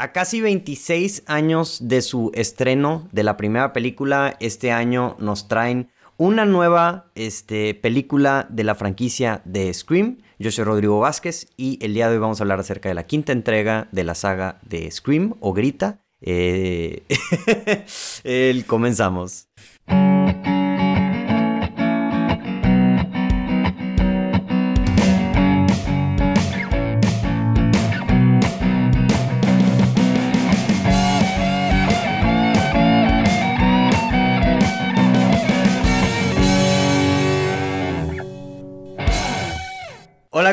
A casi 26 años de su estreno de la primera película, este año nos traen una nueva este, película de la franquicia de Scream. Yo soy Rodrigo Vázquez y el día de hoy vamos a hablar acerca de la quinta entrega de la saga de Scream o Grita. Eh... el, comenzamos.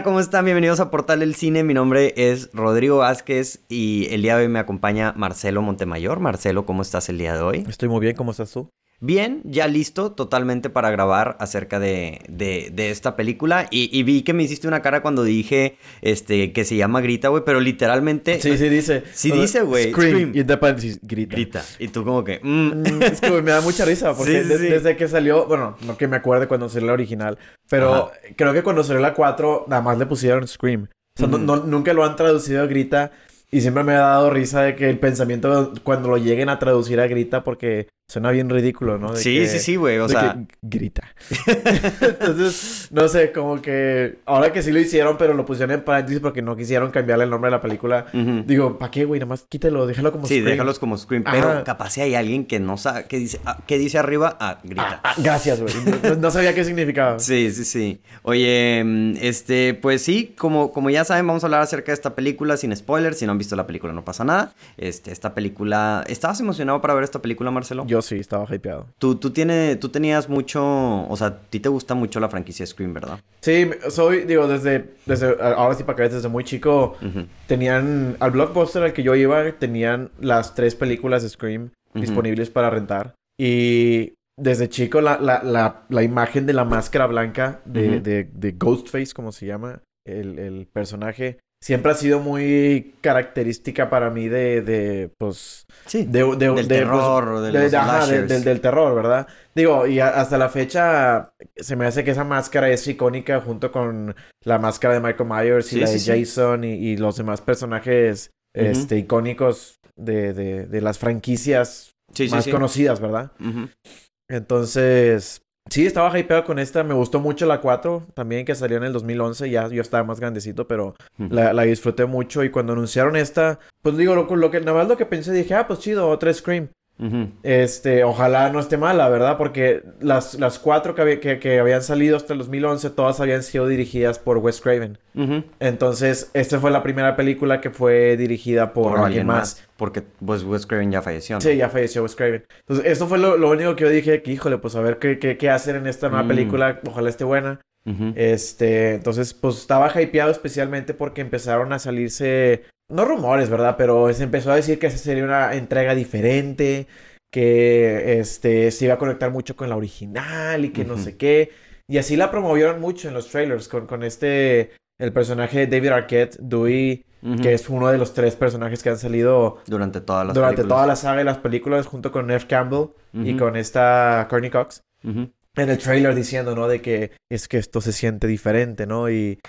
¿Cómo están? Bienvenidos a Portal del Cine. Mi nombre es Rodrigo Vázquez y el día de hoy me acompaña Marcelo Montemayor. Marcelo, ¿cómo estás el día de hoy? Estoy muy bien, ¿cómo estás tú? Bien, ya listo totalmente para grabar acerca de, de, esta película. Y, vi que me hiciste una cara cuando dije este, que se llama Grita, güey, pero literalmente. Sí, sí dice. Sí dice, güey. Scream. Y entre paréntesis, grita. Grita. Y tú, como que. Mm. mm es que me da mucha risa, porque desde que salió. Bueno, no que me acuerde cuando salió la original, pero creo que cuando salió la 4, nada más le pusieron Scream. O sea, nunca lo han traducido a Grita. Y siempre me ha dado risa de que el pensamiento cuando lo lleguen a traducir a grita porque suena bien ridículo, ¿no? sí, sí, sí, güey, o sea... grita. Entonces, no sé, como que ahora que sí lo hicieron, pero lo pusieron en paréntesis porque no quisieron cambiarle el nombre de la película. Digo, ¿para qué, güey? Nada más quítelo, déjalo como Scream. Sí, déjalos como Scream, pero capaz si hay alguien que no sabe, que dice, ah, que dice arriba, ah, grita. Ah, ah, gracias, güey. No, sabía qué significaba. Sí, sí, sí. Oye, mm, este, pues sí, como, como ya saben, vamos a hablar acerca de esta película sin spoilers, si no visto la película, no pasa nada. Este, esta película. ¿Estabas emocionado para ver esta película, Marcelo? Yo sí, estaba hypeado. Tú, tú, tiene, tú tenías mucho. O sea, a ti te gusta mucho la franquicia Scream, ¿verdad? Sí, soy, digo, desde. desde ahora sí, para que veas, desde muy chico. Tenían. Al blockbuster al que yo iba, tenían las tres películas de Scream disponibles para rentar. Y desde chico la, la, la, la, imagen de la máscara blanca de, de, de Ghostface, como se llama, el, el, personaje, siempre ha sido muy característica para mí de, de pues... Sí, de, del pues, terror, de, del, del, terror, ¿verdad? Digo, y hasta la fecha se me hace que esa máscara es icónica junto con la máscara de Michael Myers y la de Jason y, los demás personajes este, icónicos de, de, las franquicias más conocidas, ¿verdad? Entonces, Sí, estaba hypeado con esta. Me gustó mucho la 4 también, que salió en el 2011. Ya yo estaba más grandecito, pero la, disfruté mucho. Y cuando anunciaron esta, pues digo, lo, lo que, nada más lo que pensé, dije, ah, pues chido, otra Scream. Este, ojalá no esté mala, ¿verdad? Porque las, las cuatro que, que, habían salido hasta el 2011, todas habían sido dirigidas por Wes Craven. Entonces, esta fue la primera película que fue dirigida por, alguien más. Porque pues, Wes Craven ya falleció. Sí, ya falleció Wes Craven. Entonces, esto fue lo, único que yo dije, que híjole, pues a ver qué, qué, qué hacer en esta nueva mm. película. Ojalá esté buena. Este, entonces, pues estaba hypeado especialmente porque empezaron a salirse no rumores, ¿verdad? Pero se empezó a decir que esa sería una entrega diferente, que este, se iba a conectar mucho con la original y que no sé qué. Y así la promovieron mucho en los trailers con, con este, el personaje de David Arquette, Dewey, que es uno de los tres personajes que han salido durante toda la durante toda la saga de las películas junto con Neff Campbell y con esta Courtney Cox. En el trailer diciendo, ¿no? De que es que esto se siente diferente, ¿no? Y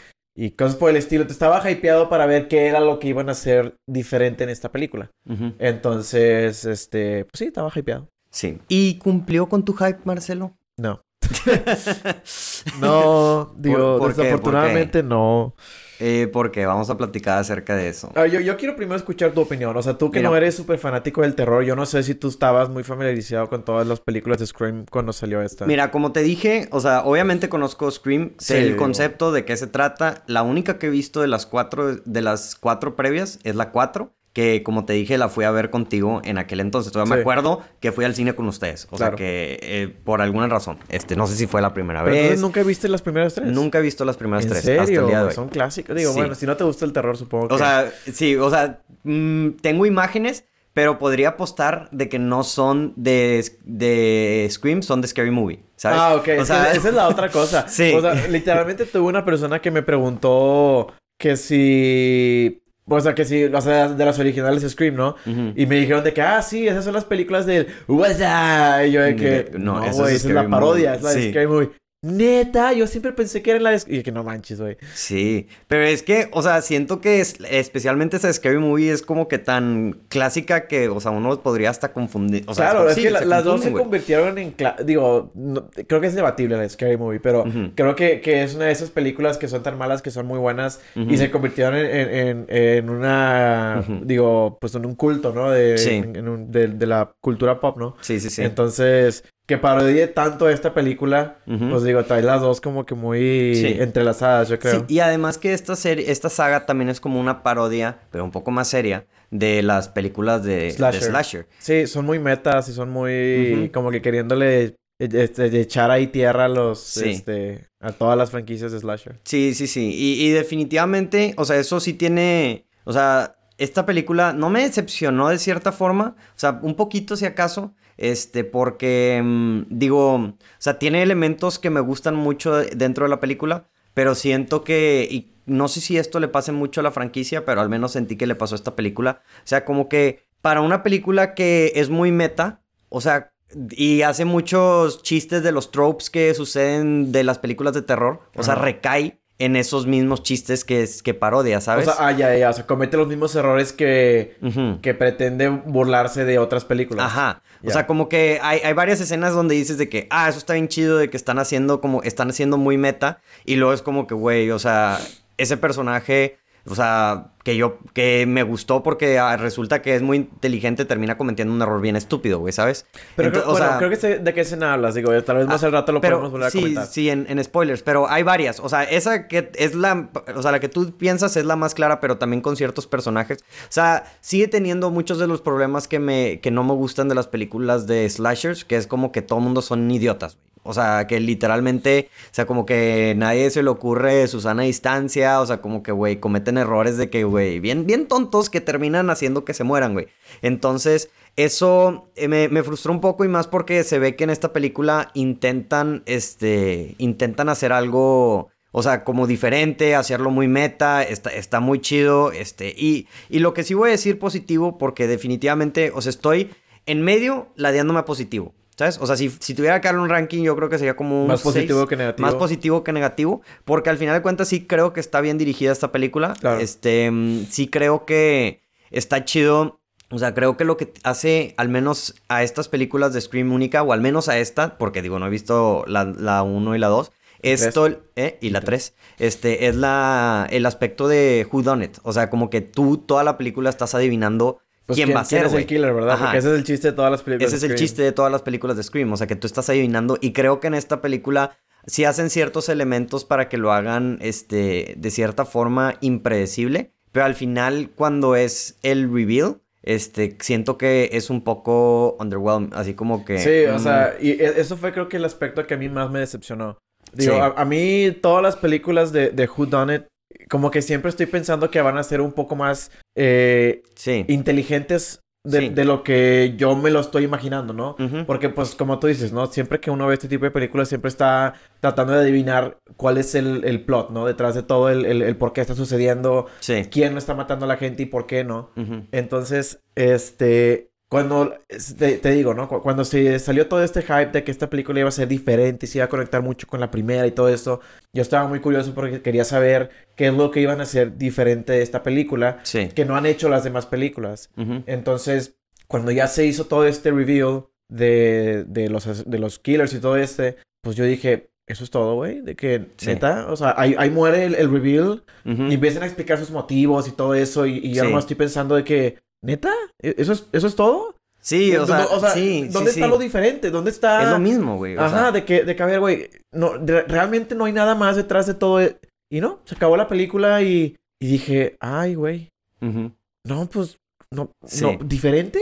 y cosas por el estilo. Te estaba hypeado para ver qué era lo que iban a hacer diferente en esta película. Entonces, este, pues sí, estaba hypeado. Sí. ¿Y cumplió con tu hype, Marcelo? No. no, digo, desafortunadamente no. Eh, porque vamos a platicar acerca de eso. Ah, yo, yo, quiero primero escuchar tu opinión. O sea, tú que no eres súper fanático del terror, yo no sé si tú estabas muy familiarizado con todas las películas de Scream cuando salió esta. Mira, como te dije, o sea, obviamente conozco Scream, sé el concepto de qué se trata. La única que he visto de las cuatro, de las cuatro previas es la cuatro que como te dije la fui a ver contigo en aquel entonces. Todavía me acuerdo que fui al cine con ustedes. O sea que eh, por alguna razón. Este, no sé si fue la primera vez. ¿Nunca viste las primeras tres? Nunca he visto las primeras ¿En tres. Serio? Hasta el día de hoy. Son clásicos. Digo, bueno, si no te gusta el terror, supongo que. O sea, sí, o sea, mm, tengo imágenes. Pero podría apostar de que no son de, de Scream, son de Scary Movie, ¿sabes? Ah, ok. O sea, esa es la otra cosa. sí. O sea, literalmente tuve una persona que me preguntó que si o sea, que sí, o sea, de las originales de Scream, ¿no? Y me dijeron de que, ah, sí, esas son las películas del Y yo de que, no, esa es, la parodia, es la de Scary Movie. Neta, yo siempre pensé que era en la de... Y que no manches, güey. Sí, pero es que, o sea, siento que es, especialmente esa Scary Movie es como que tan clásica que, o sea, uno podría hasta confundir. O sea, claro, es que la- las dos se convirtieron en... Digo, no- creo que es debatible la de Scary Movie, pero creo que, que es una de esas películas que son tan malas que son muy buenas y se convirtieron en, en, una... Digo, pues en un culto, ¿no? De, Sí. un- de, de la cultura pop, ¿no? Sí, sí, sí. Entonces, que parodie tanto esta película, pues digo, trae las dos como que muy Sí. entrelazadas, yo creo. Sí, y además que esta serie, esta saga también es como una parodia, pero un poco más seria, de las películas de de Slasher. Sí, son muy metas y son muy como que queriéndole eh, este, echar ahí tierra a los Sí. este a todas las franquicias de slasher. Sí, sí, sí. Y, y definitivamente, o sea, eso sí tiene. O sea, esta película no me decepcionó de cierta forma. O sea, un poquito si acaso. Este, porque. mm, digo. O sea, tiene elementos que me gustan mucho de- dentro de la película. Pero siento que. Y no sé si esto le pase mucho a la franquicia, pero al menos sentí que le pasó a esta película. O sea, como que. Para una película que es muy meta. O sea. Y hace muchos chistes de los tropes que suceden de las películas de terror. O sea, recae en esos mismos chistes que, es, que parodia, ¿sabes? O sea, ah, ya, ya, o sea, comete los mismos errores que que pretende burlarse de otras películas. Ajá. O sea, como que hay, hay varias escenas donde dices de que, ah, eso está bien chido, de que están haciendo como, están haciendo muy meta. Y luego es como que, güey, o sea, ese personaje, o sea, que yo, que me gustó porque ah, resulta que es muy inteligente, termina cometiendo un error bien estúpido, güey, ¿sabes? Pero creo, o bueno, sea, creo que sé de qué escena hablas, digo, tal vez más Ah, al rato lo pero podemos volver a sí, comentar. Sí, en, en spoilers, pero hay varias. O sea, esa que es la. O sea, la que tú piensas es la más clara, pero también con ciertos personajes. O sea, sigue teniendo muchos de los problemas que me. que no me gustan de las películas de slashers, que es como que todo el mundo son idiotas, güey. O sea, que literalmente, o sea, como que nadie se le ocurre Susana distancia, o sea, como que, güey, cometen errores de que, güey, bien, bien tontos que terminan haciendo que se mueran, güey. Entonces, eso eh, me, frustró un poco y más porque se ve que en esta película intentan, este, intentan hacer algo, o sea, como diferente, hacerlo muy meta, está, está muy chido, este, y, y lo que sí voy a decir positivo, porque definitivamente, o sea, estoy en medio ladeándome a positivo. ¿Sabes? O sea, si, si tuviera que darle un ranking, yo creo que sería como un Más positivo seis. que negativo. Más positivo que negativo. Porque al final de cuentas sí creo que está bien dirigida esta película. Claro. Este, mm, sí creo que está chido. O sea, creo que lo que hace al menos a estas películas de Scream única, o al menos a esta, porque digo, no he visto la 1 y la 2, Tres. esto, ¿eh? y la 3, este, es la, el aspecto de Who Done It. O sea, como que tú toda la película estás adivinando Pues, quién, va a ser, es el killer, verdad? Ajá. Porque ese es el chiste de todas las películas. Ese es de el Scream. chiste de todas las películas de Scream, o sea que tú estás adivinando y creo que en esta película sí hacen ciertos elementos para que lo hagan este de cierta forma impredecible, pero al final cuando es el reveal, este siento que es un poco underwhelming, así como que Sí, o mm, sea, y e- eso fue creo que el aspecto que a mí más me decepcionó. Digo, Sí. a, a mí todas las películas de, de Who Done It, como que siempre estoy pensando que van a ser un poco más eh, sí. inteligentes de, Sí. de lo que yo me lo estoy imaginando, ¿no? Porque, pues, como tú dices, ¿no? Siempre que uno ve este tipo de películas, siempre está tratando de adivinar cuál es el, el plot, ¿no? Detrás de todo, el, el, el por qué está sucediendo, Sí. quién está matando a la gente y por qué no. Entonces, este, cuando, te, te digo, ¿no? Cu- Cuando se salió todo este hype de que esta película iba a ser diferente y se iba a conectar mucho con la primera y todo eso, yo estaba muy curioso porque quería saber qué es lo que iban a hacer diferente de esta película Sí. que no han hecho las demás películas. Ujú. Entonces, cuando ya se hizo todo este reveal de, de, los, de los killers y todo este, pues yo dije, eso es todo, güey, de que, Sí. neta, o sea, ahí, ahí muere el, el reveal Ujú. y empiezan a explicar sus motivos y todo eso y, y yo Sí. nomás estoy pensando de que, neta, ¿E- ¿eso es, eso es todo? Sí, o sea, sí, sí, ¿dónde está sí. lo diferente? ¿Dónde está...? Es lo mismo, güey. o Ajá, sea, de que, de que, a ver, güey, no, de- realmente no hay nada más detrás de todo. e- Y no, se acabó la película y, y dije, ay, güey, no, pues, no, Sí. no, ¿diferente?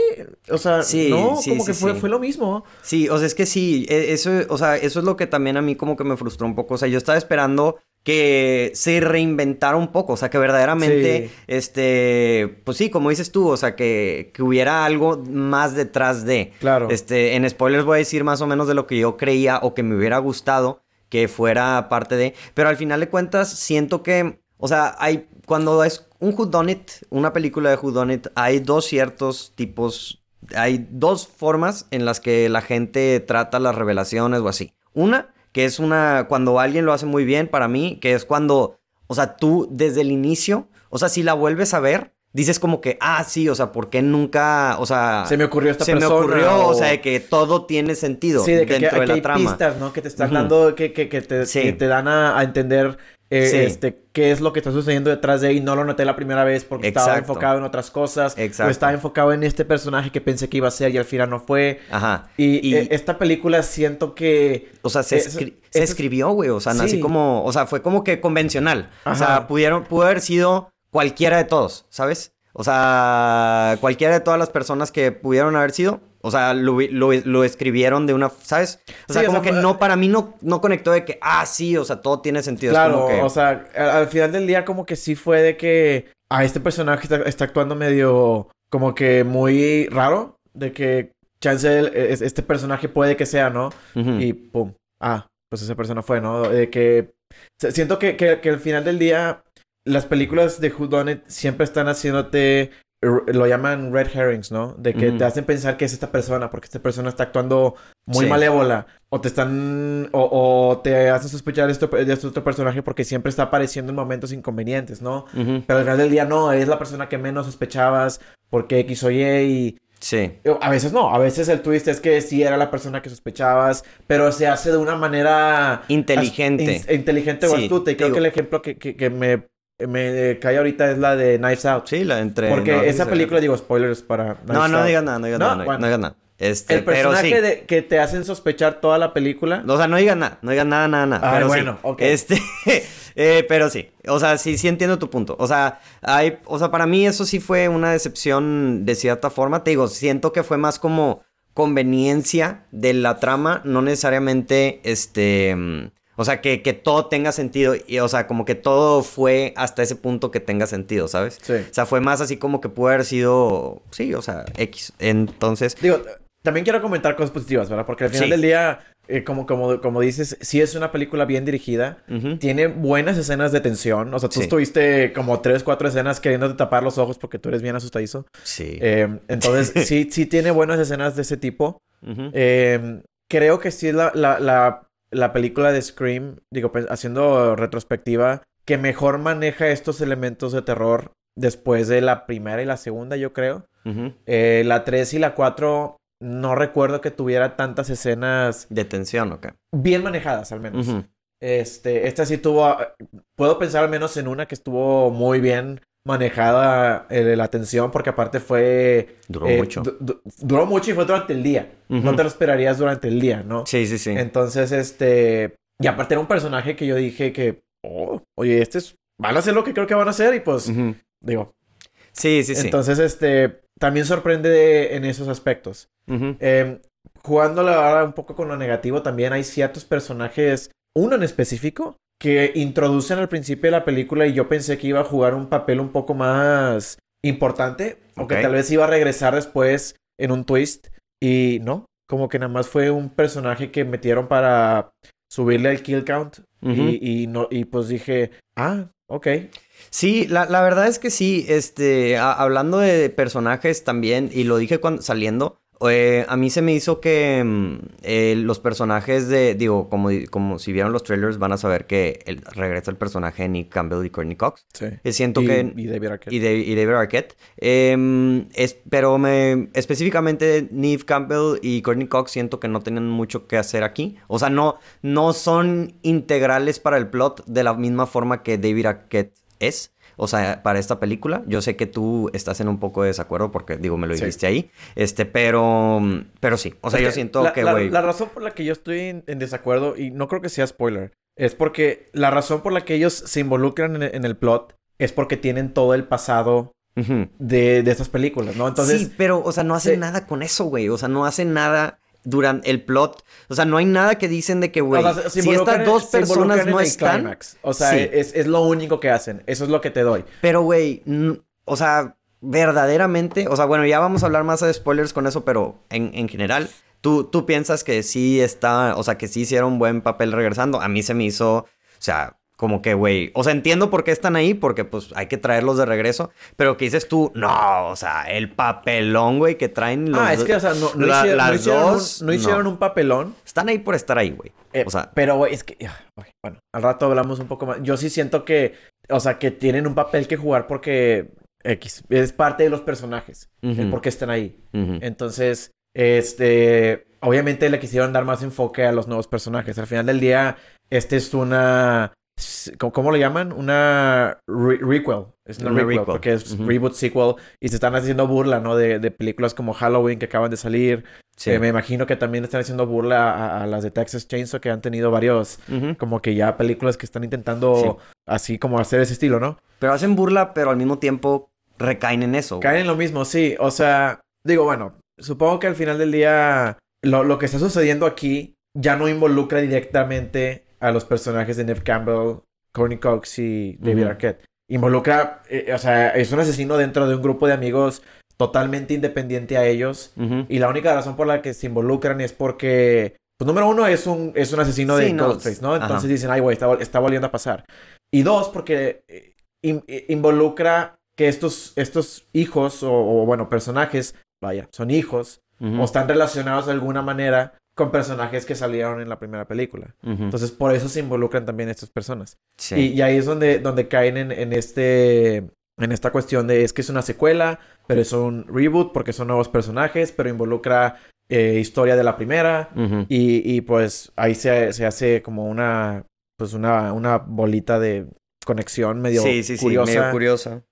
O sea, no, como que fue, fue lo mismo. Sí, o sea, es que sí, e- eso, o sea, eso es lo que también a mí como que me frustró un poco. O sea, yo estaba esperando que se reinventara un poco, o sea, que verdaderamente, Sí. este, pues sí, como dices tú, o sea, que, que hubiera algo más detrás de. Claro. Este, en spoilers voy a decir más o menos de lo que yo creía o que me hubiera gustado que fuera parte de, pero al final de cuentas siento que, o sea, hay cuando es un whodunit, una película de whodunit, hay dos ciertos tipos, hay dos formas en las que la gente trata las revelaciones o así. Una que es una, cuando alguien lo hace muy bien para mí, que es cuando, o sea, tú desde el inicio, o sea, si la vuelves a ver, dices como que, ah, sí, o sea, ¿por qué nunca, o sea... Se me ocurrió esta se persona. me ocurrió, o... sea, de que todo tiene sentido Sí, de que, dentro que- de que la hay trama. pistas, ¿no? Que te están dando, que, que, que te, Sí. que te dan a, a entender eh, Sí. este, qué es lo que está sucediendo detrás de ahí. No lo noté la primera vez porque estaba enfocado en otras cosas. Exacto. O estaba enfocado en este personaje que pensé que iba a ser y al final no fue. Ajá. Y, Y- eh, esta película siento que... O sea, se, escri- se escribió, güey. O sea, Sí. así como. O sea, fue como que convencional. O sea, pudieron, pudo haber sido cualquiera de todos, ¿sabes? O sea, cualquiera de todas las personas que pudieron haber sido. O sea, lo, lo- lo escribieron de una. ¿Sabes? O sea, Sí, o como sea, que no, para mí no, no conectó de que, ah, sí, o sea, todo tiene sentido. Claro, como que- o sea, al, al final del día como que sí fue de que... Ah, este personaje está, está actuando medio... Como que muy raro. De que chance es- este personaje puede que sea, ¿no? Y pum. Ah, pues esa persona fue, ¿no? De que... Siento que, que, que al final del día... Las películas de Who Done It siempre están haciéndote... Lo llaman red herrings, ¿no? De que Ujú. te hacen pensar que es esta persona porque esta persona está actuando muy Sí. malévola. O te están... O, o te hacen sospechar de esto- de este otro personaje porque siempre está apareciendo en momentos inconvenientes, ¿no? Pero al final del día no, es la persona que menos sospechabas porque X o Y y... Sí. A veces no, a veces el twist es que sí era la persona que sospechabas, pero se hace de una manera Inteligente. in- inteligente o Sí, astuta. Y creo digo- que el ejemplo que, que- que me, me cae ahorita es la de Knives Out. Sí, la entre. Porque no, esa película, digo, spoilers para Knives No, no digas nada, no digas No, nada, no, bueno. no digas nada. Este, El pero personaje sí. de- que te hacen sospechar toda la película. O sea, no digas nada, no digas nada, nada, nada. Ah, pero bueno, sí. ok. Este, eh, pero sí, o sea, sí, sí entiendo tu punto. O sea, hay, o sea, para mí eso sí fue una decepción de cierta forma. Te digo, siento que fue más como conveniencia de la trama, no necesariamente, este, mm, o sea, que, que todo tenga sentido. Y, o sea, como que todo fue hasta ese punto que tenga sentido, ¿sabes? Sí. O sea, fue más así como que pudo haber sido, sí, o sea, X. Entonces, Digo, también quiero comentar cosas positivas, ¿verdad? Porque al final Sí. del día, eh, como, como, como dices, sí es una película bien dirigida. Tiene buenas escenas de tensión. O sea, tú Sí. estuviste como tres, cuatro escenas queriéndote tapar los ojos porque tú eres bien asustadizo. sí. Eh, entonces, sí, sí tiene buenas escenas de ese tipo. Eh, creo que sí la, la, la película de Scream, digo, pues, haciendo retrospectiva, que mejor maneja estos elementos de terror después de la primera y la segunda, yo creo. Eh, la 3 y la 4 no recuerdo que tuviera tantas escenas De tensión, ok. bien manejadas, al menos. Este, esta sí tuvo, puedo pensar al menos en una que estuvo muy bien manejada eh, la atención, porque aparte fue... Duró eh, mucho. du- du- duró mucho y fue durante el día. No te lo esperarías durante el día, ¿no? Sí, sí, sí. Entonces, este... Y aparte era un personaje que yo dije que, oh, oye, este es... Van a hacer lo que creo que van a hacer y pues, digo. Sí, sí, sí. Entonces, este, también sorprende en esos aspectos. Ujú. Eh, jugando ahora un poco con lo negativo, también hay ciertos personajes, uno en específico, que introducen al principio de la película y yo pensé que iba a jugar un papel un poco más importante, o que tal vez iba a regresar después en un twist, y no, como que nada más fue un personaje que metieron para subirle el kill count, y, y no, y pues dije, ah, ok. Sí, la, la verdad es que sí, este, a- hablando de personajes también, y lo dije cuando saliendo, eh, a mí se me hizo que mm, eh, los personajes de, digo, como, como si vieron los trailers van a saber que el- regresa el personaje de Nick Campbell y Courtney Cox. Sí. Eh, siento y, que... y David Arquette. Y, David, y David Arquette. Em, es, pero me, específicamente Neve Campbell y Courtney Cox siento que no tienen mucho que hacer aquí. O sea, no, no son integrales para el plot de la misma forma que David Arquette es. O sea, para esta película. Yo sé que tú estás en un poco de desacuerdo porque, digo, me lo Sí. dijiste ahí. Este, pero... Pero sí. O sea, Es yo siento la, que, güey... La, razón por la que yo estoy en, en desacuerdo, y no creo que sea spoiler, es porque la razón por la que ellos se involucran en, en el plot es porque tienen todo el pasado de, de estas películas, ¿no? Entonces, sí, pero, o sea, no hacen Sí. nada con eso, güey. O sea, no hacen nada durante el plot. O sea, no hay nada que dicen de que, güey, o sea, se si estas dos personas no están. O sea, Sí. es, es lo único que hacen. Eso es lo que te doy. Pero, güey, o sea, verdaderamente, o sea, bueno, ya vamos a hablar más de spoilers con eso, pero en, en general, ¿tú, tú piensas que sí está, o sea, que sí hicieron buen papel regresando. A mí se me hizo, o sea, Como que, güey, o sea, entiendo por qué están ahí, porque pues hay que traerlos de regreso, pero que dices tú, no, o sea, el papelón, güey, que traen los... Ah, es que, o sea, no, no hicieron, las dos, un, no hicieron un papelón. Están ahí por estar ahí, güey. Eh, o sea... Pero, güey, es que, bueno, al rato hablamos un poco más. Yo sí siento que, o sea, que tienen un papel que jugar porque X, es parte de los personajes, el por qué están ahí. Entonces, este, obviamente le quisieron dar más enfoque a los nuevos personajes. Al final del día, este es una ¿Cómo, lo llaman? Una requel. Es una, requel, porque es reboot, sequel. Y se están haciendo burla, ¿no? De, de películas como Halloween que acaban de salir. Sí. me imagino que también están haciendo burla a, las de Texas Chainsaw que han tenido varios, como que ya películas que están intentando así como hacer ese estilo, ¿no? Pero hacen burla, pero al mismo tiempo recaen en eso. Caen en lo mismo, sí. O sea, digo, bueno, supongo que al final del día lo, lo que está sucediendo aquí ya no involucra directamente a los personajes de Neve Campbell, Courtney Cox y David Arquette. Involucra, eh, o sea, es un asesino dentro de un grupo de amigos totalmente independiente a ellos. Y la única razón por la que se involucran es porque, pues número uno, es un, es un asesino de Ghostface, ¿no? Entonces dicen, ay, güey, está, está, volviendo a pasar. Y dos, porque eh, eh, involucra que estos, estos hijos o, bueno, personajes, vaya, son hijos o están relacionados de alguna manera con personajes que salieron en la primera película. Entonces, por eso se involucran también estas personas. Y, ahí es donde, donde caen en, este, en esta cuestión de es que es una secuela, pero es un reboot porque son nuevos personajes, pero involucra eh, historia de la primera. y, pues ahí se, se, hace como una, pues una, una bolita de conexión medio sí, sí, Sí, medio curiosa.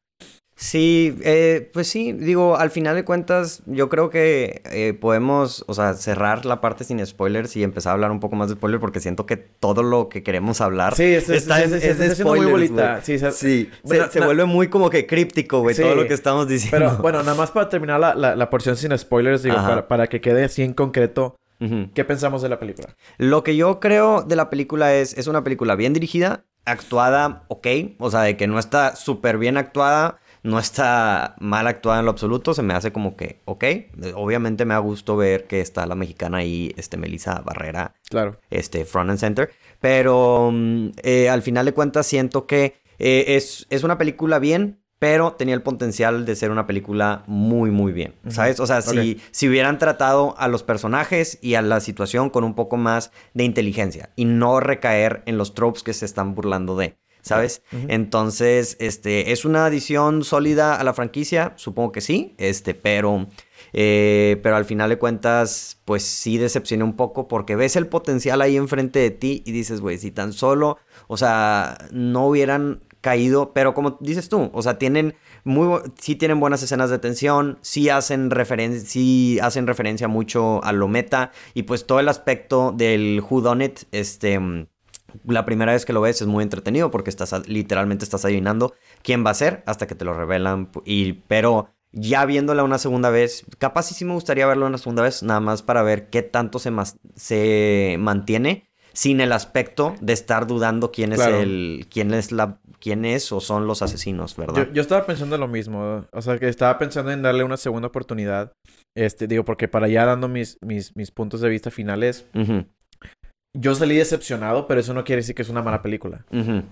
Sí, eh, pues sí, digo, al final de cuentas, yo creo que eh, podemos, o sea, cerrar la parte sin spoilers y empezar a hablar un poco más de spoilers porque siento que todo lo que queremos hablar sí, es, está, es, es, muy bolita. Sí, se, vuelve muy como que críptico, güey, todo lo que estamos diciendo. Pero bueno, nada más para terminar la, la, porción sin spoilers, digo, para, para, que quede así en concreto, ¿qué pensamos de la película? Lo que yo creo de la película es, es una película bien dirigida, actuada, ok, o sea, de que no está súper bien actuada no está mal actuada en lo absoluto, se me hace como que, ok, obviamente me da gusto ver que está la mexicana ahí, este, Melissa Barrera, claro. este, front and center, pero mm, eh, al final de cuentas siento que eh, es, es una película bien, pero tenía el potencial de ser una película muy, muy bien, ¿sabes? O sea, si, si hubieran tratado a los personajes y a la situación con un poco más de inteligencia y no recaer en los tropes que se están burlando de. ¿Sabes? Entonces, este, ¿es una adición sólida a la franquicia? Supongo que sí, este, pero... Eh, pero al final de cuentas, pues sí decepciona un poco porque ves el potencial ahí enfrente de ti y dices, güey, si tan solo, o sea, no hubieran caído, pero como dices tú, o sea, tienen muy, sí tienen buenas escenas de tensión, sí hacen referencia, sí hacen referencia mucho a lo meta y pues todo el aspecto del Who Done It, este la primera vez que lo ves es muy entretenido porque estás literalmente estás adivinando quién va a ser hasta que te lo revelan. Y, pero ya viéndola una segunda vez, capaz sí, sí me gustaría verlo una segunda vez, nada más para ver qué tanto se, se mantiene sin el aspecto de estar dudando quién es el, quién es la, quién es o son los asesinos, ¿verdad? Yo, estaba pensando lo mismo, o sea que estaba pensando en darle una segunda oportunidad, este, digo, porque para ya dando mis, mis, mis puntos de vista finales, yo salí decepcionado, pero eso no quiere decir que es una mala película.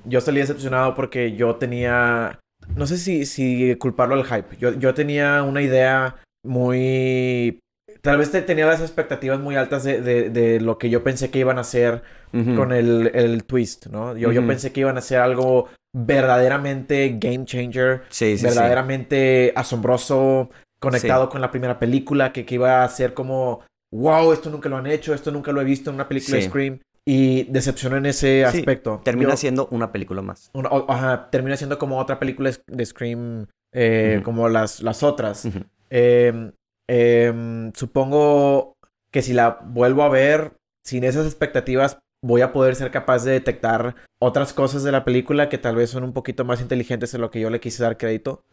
Yo salí decepcionado porque yo tenía. No sé si, si culparlo al hype. Yo, yo tenía una idea muy. Tal vez tenía las expectativas muy altas de, de, lo que yo pensé que iban a hacer con el, el, twist, ¿no? Yo, yo pensé que iban a hacer algo verdaderamente game changer, sí, sí, verdaderamente asombroso, conectado con la primera película, que, que iba a ser como wow, esto nunca lo han hecho, esto nunca lo he visto en una película de Scream. Y decepcionó en ese aspecto. termina siendo una película más. ajá, termina siendo como otra película de Scream, eh, como las, las otras. Em, em, supongo que si la vuelvo a ver, sin esas expectativas, voy a poder ser capaz de detectar otras cosas de la película que tal vez son un poquito más inteligentes de lo que yo le quise dar crédito.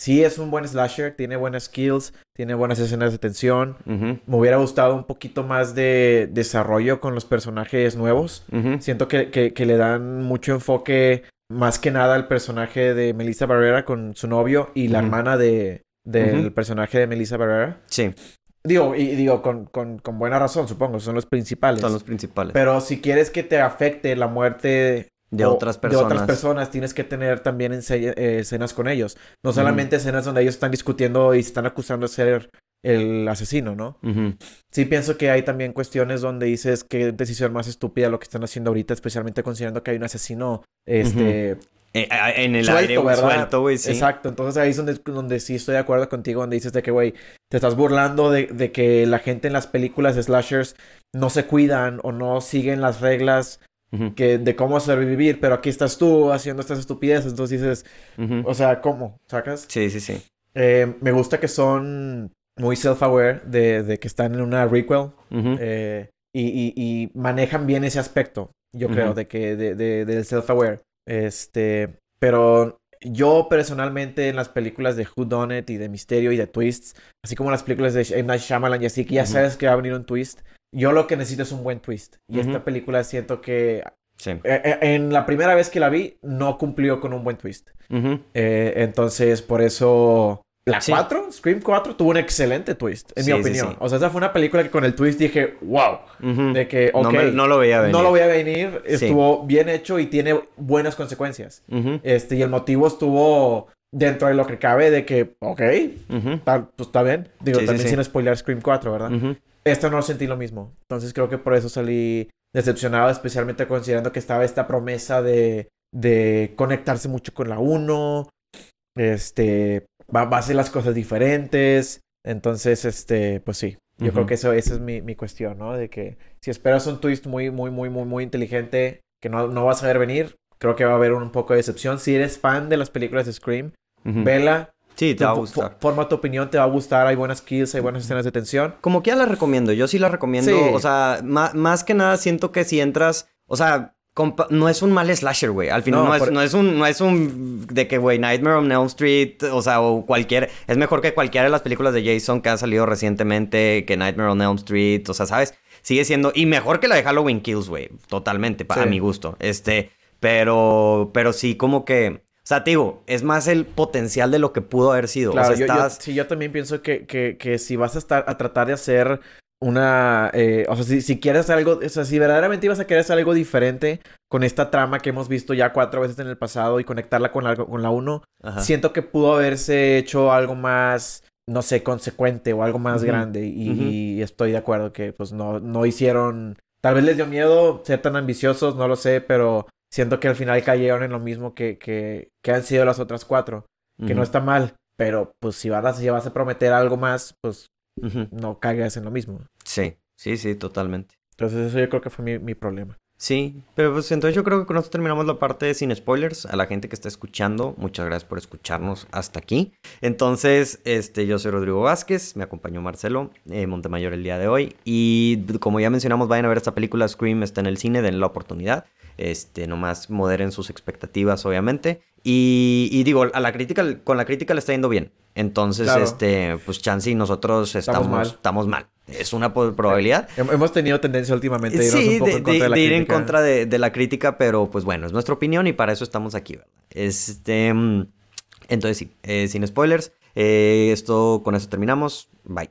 Sí, es un buen slasher, tiene buenas skills, tiene buenas escenas de tensión. Me hubiera gustado un poquito más de desarrollo con los personajes nuevos. Siento que, le dan mucho enfoque, más que nada al personaje de Melissa Barrera con su novio y la hermana de, del personaje de Melissa Barrera. Sí. Digo, y digo, con, con, con, buena razón, supongo, son los principales. Son los principales. Pero si quieres que te afecte la muerte de otras personas. De otras personas, tienes que tener también eh, escenas con ellos. No solamente escenas donde ellos están discutiendo y están acusando de ser el asesino, ¿no? Sí pienso que hay también cuestiones donde dices que decisión más estúpida lo que están haciendo ahorita, especialmente considerando que hay un asesino, este... Eh, en el aire, suelto, güey, sí. Exacto, entonces ahí es donde, donde sí estoy de acuerdo contigo, donde dices de que, güey, te estás burlando de, de, que la gente en las películas de slashers no se cuidan o no siguen las reglas que de cómo sobrevivir, pero aquí estás tú haciendo estas estupideces, entonces dices, o sea, ¿cómo? ¿Sacas? Sí, sí, sí. Eh, me gusta que son muy self-aware de, de, que están en una requel eh, y, y, y, manejan bien ese aspecto, yo creo, de que de, de, del self-aware. Este, pero yo personalmente en las películas de Who Done It y de Misterio y de Twists, así como las películas de M. Night Shyamalan y así, que ya sabes que va a venir un twist, yo lo que necesito es un buen twist. Y esta película siento que eh, eh, en la primera vez que la vi no cumplió con un buen twist. Eh, entonces, por eso la 4, Scream 4, tuvo un excelente twist, en mi opinión. O sea, esa fue una película que con el twist dije, wow. De que, ok. No, lo veía venir. No lo veía venir. Estuvo bien hecho y tiene buenas consecuencias. este, y el motivo estuvo dentro de lo que cabe de que, ok, pues está bien. Digo, también sin spoiler Scream 4, ¿verdad? Esto no sentí lo mismo. Entonces creo que por eso salí decepcionado, especialmente considerando que estaba esta promesa de, de conectarse mucho con la 1. Este, va, a ser las cosas diferentes. Entonces, este, pues sí. Yo creo que eso, esa es mi, mi, cuestión, ¿no? De que si esperas un twist muy, muy, muy, muy, muy inteligente que no, no vas a ver venir, creo que va a haber un poco de decepción. Si eres fan de las películas de Scream, vela. Sí, te va a gustar. Forma tu opinión, te va a gustar. Hay buenas kills, hay buenas escenas de tensión. Como que ya la recomiendo. Yo sí la recomiendo. O sea, más, que nada siento que si entras. O sea, no es un mal slasher, güey. Al final no, es, no, es, un, no es un de que, güey, Nightmare on Elm Street, o sea, o cualquier... Es mejor que cualquiera de las películas de Jason que han salido recientemente, que Nightmare on Elm Street, o sea, ¿sabes? Sigue siendo... Y mejor que la de Halloween Kills, güey. Totalmente, para mi gusto. Este, pero, pero sí como que... O sea, te digo, es más el potencial de lo que pudo haber sido. Claro, o sea, yo, sí, yo también pienso que, que, que, si vas a estar a tratar de hacer una. Eh, o sea, si, si, quieres hacer algo. O sea, si verdaderamente ibas a querer hacer algo diferente con esta trama que hemos visto ya cuatro veces en el pasado y conectarla con la, con la 1, siento que pudo haberse hecho algo más. No sé, consecuente o algo más grande. Y, y, estoy de acuerdo que, pues, no, no hicieron. Tal vez les dio miedo ser tan ambiciosos, no lo sé, pero siento que al final cayeron en lo mismo que, que, que han sido las otras cuatro. Que no está mal, pero pues si vas, si vas a prometer algo más, pues no caigas en lo mismo. Sí, sí, sí, totalmente. Entonces eso yo creo que fue mi, mi problema. Sí, pero pues entonces yo creo que con esto terminamos la parte sin spoilers. A la gente que está escuchando, muchas gracias por escucharnos hasta aquí. Entonces, este, yo soy Rodrigo Vázquez, me acompañó Marcelo eh, Montemayor el día de hoy. Y como ya mencionamos, vayan a ver esta película, Scream está en el cine, den la oportunidad. Este, nomás moderen sus expectativas, obviamente. Y, digo, a la crítica, con la crítica le está yendo bien. Entonces, este, pues chance y nosotros estamos, estamos mal. Es una probabilidad. Hemos tenido tendencia últimamente de sí, un poco de, en contra de, de, ir en contra de, la crítica, pero pues bueno, es nuestra opinión y para eso estamos aquí, ¿verdad? Este, mm, entonces sí, eh, sin spoilers. Eh, esto, con eso terminamos. Bye.